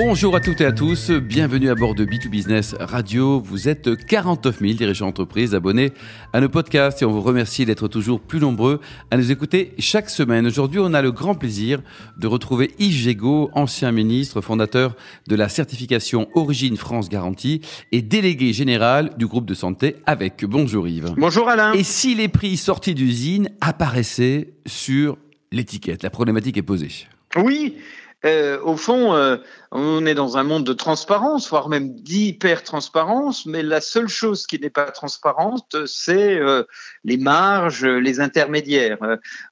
Bonjour à toutes et à tous, bienvenue à bord de B2Business Radio. Vous êtes 49 000 dirigeants d'entreprise abonnés à nos podcasts et on vous remercie d'être toujours plus nombreux à nous écouter chaque semaine. Aujourd'hui, on a le grand plaisir de retrouver Yves Gégaud, ancien ministre, fondateur de la certification Origine France Garantie et délégué général du groupe de santé avec. Bonjour Yves. Bonjour Alain. Et si les prix sortis d'usine apparaissaient sur l'étiquette, la problématique est posée. Oui, euh, au fond, euh, on est dans un monde de transparence, voire même d'hyper-transparence, mais la seule chose qui n'est pas transparente, c'est euh, les marges, les intermédiaires.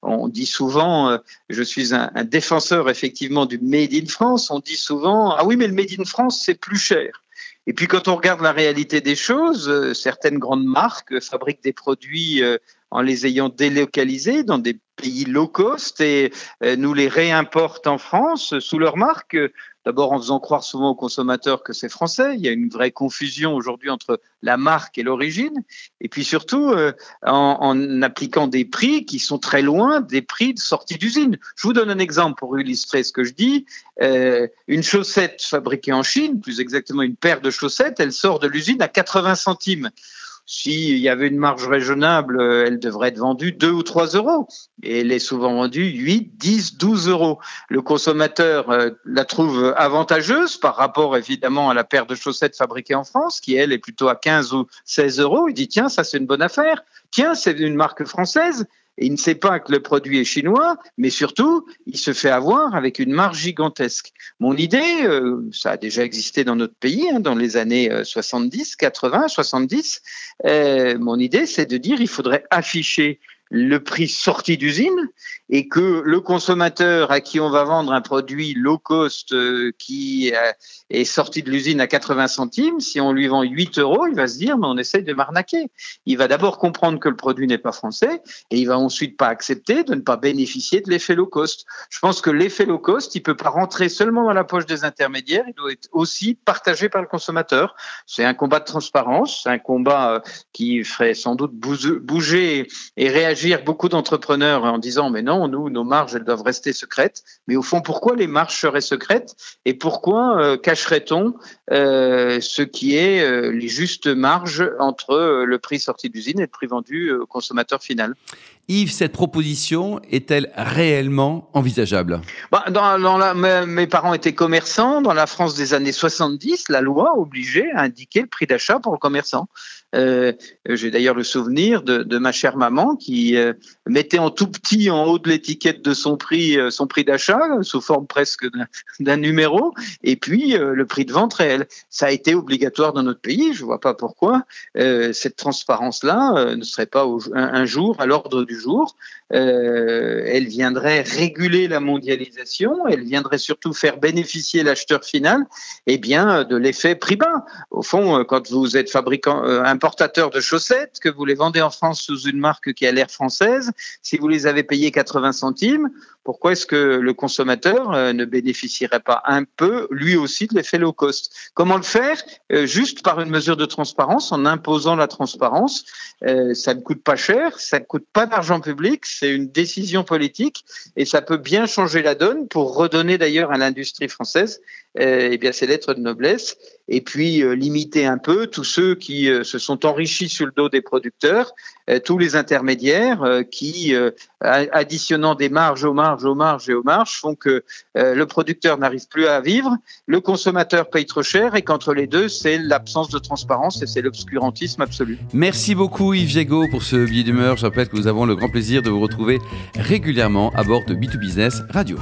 on dit souvent, je suis un, un, défenseur effectivement du Made in France, on dit souvent, ah oui, mais le Made in France, c'est plus cher. Et puis quand on regarde la réalité des choses, certaines grandes marques fabriquent des produits en les ayant délocalisés dans des pays low cost et euh, nous les réimportent en France sous leur marque. D'abord en faisant croire souvent aux consommateurs que c'est français. Il y a une vraie confusion aujourd'hui entre la marque et l'origine. Et puis surtout euh, en, appliquant des prix qui sont très loin des prix de sortie d'usine. Je vous donne un exemple pour illustrer ce que je dis. Euh, une chaussette fabriquée en Chine, plus exactement une paire de chaussettes, elle sort de l'usine à 80 centimes. S'il y avait une marge raisonnable, euh, elle devrait être vendue 2 ou 3 euros. Et elle est souvent vendue 8, 10, 12 euros. Le consommateur euh, la trouve avantageuse par rapport évidemment à la paire de chaussettes fabriquée en France, qui elle est plutôt à 15 ou 16 euros. Il dit tiens, ça c'est une bonne affaire. Tiens, c'est une marque française il ne sait pas que le produit est chinois, mais surtout, il se fait avoir avec une marge gigantesque. Mon idée, euh, ça a déjà existé dans notre pays, hein, dans les années 70, 80, 70, euh, mon idée, c'est de dire il faudrait afficher le prix sorti d'usine et que le consommateur à qui on va vendre un produit low cost euh, qui euh, est sorti de l'usine à 80 centimes, si on lui vend 8 euros, il va se dire mais on essaye de m'arnaquer. Il va d'abord comprendre que le produit n'est pas français et il va ensuite pas accepter de ne pas bénéficier de l'effet low cost. Je pense que l'effet low cost, il peut pas rentrer seulement dans la poche des intermédiaires, il doit être aussi partagé par le consommateur. C'est un combat de transparence, un combat euh, qui ferait sans doute bouger et réagir beaucoup d'entrepreneurs en disant mais non nous, nos marges, elles doivent rester secrètes. Mais au fond, pourquoi les marges seraient secrètes et pourquoi euh, cacherait-on euh, ce qui est euh, les justes marges entre le prix sorti d'usine et le prix vendu au consommateur final? Yves, cette proposition est-elle réellement envisageable? Bah, dans, dans la, mes, parents étaient commerçants. Dans la France des années 70, la loi obligeait à indiquer le prix d'achat pour le commerçant. J'ai d'ailleurs le souvenir de, de, ma chère maman qui euh, mettait en tout petit en haut de l'étiquette de son prix euh, son prix d'achat sous forme presque d'un numéro et puis euh, le prix de vente réel. Ça a été obligatoire dans notre pays. Je vois pas pourquoi cette transparence-là ne serait pas un jour à l'ordre du jour. Euh, elle viendrait réguler la mondialisation, elle viendrait surtout faire bénéficier l'acheteur final eh bien, de l'effet prix bas. Au fond, euh, quand vous êtes fabricant, euh, importateur de chaussettes, que vous les vendez en France sous une marque qui a l'air française, si vous les avez payés 80 centimes, pourquoi est-ce que le consommateur ne bénéficierait pas un peu, lui aussi, de l'effet low cost? Comment le faire? Juste par une mesure de transparence, en imposant la transparence. ça ne coûte pas cher, ça ne coûte pas d'argent public, c'est une décision politique et ça peut bien changer la donne pour redonner d'ailleurs à l'industrie française euh, eh bien ses lettres de noblesse et puis euh, limiter un peu tous ceux qui euh, se sont enrichis sur le dos des producteurs, tous les intermédiaires qui, additionnant des marges aux marges, aux marges et aux marges, font que le producteur n'arrive plus à vivre, le consommateur paye trop cher et qu'entre les deux, c'est l'absence de transparence et c'est l'obscurantisme absolu. Merci beaucoup Yves Jégo pour ce billet d'humeur. Je rappelle que nous avons le grand plaisir de vous retrouver régulièrement à bord de B2Business Radio.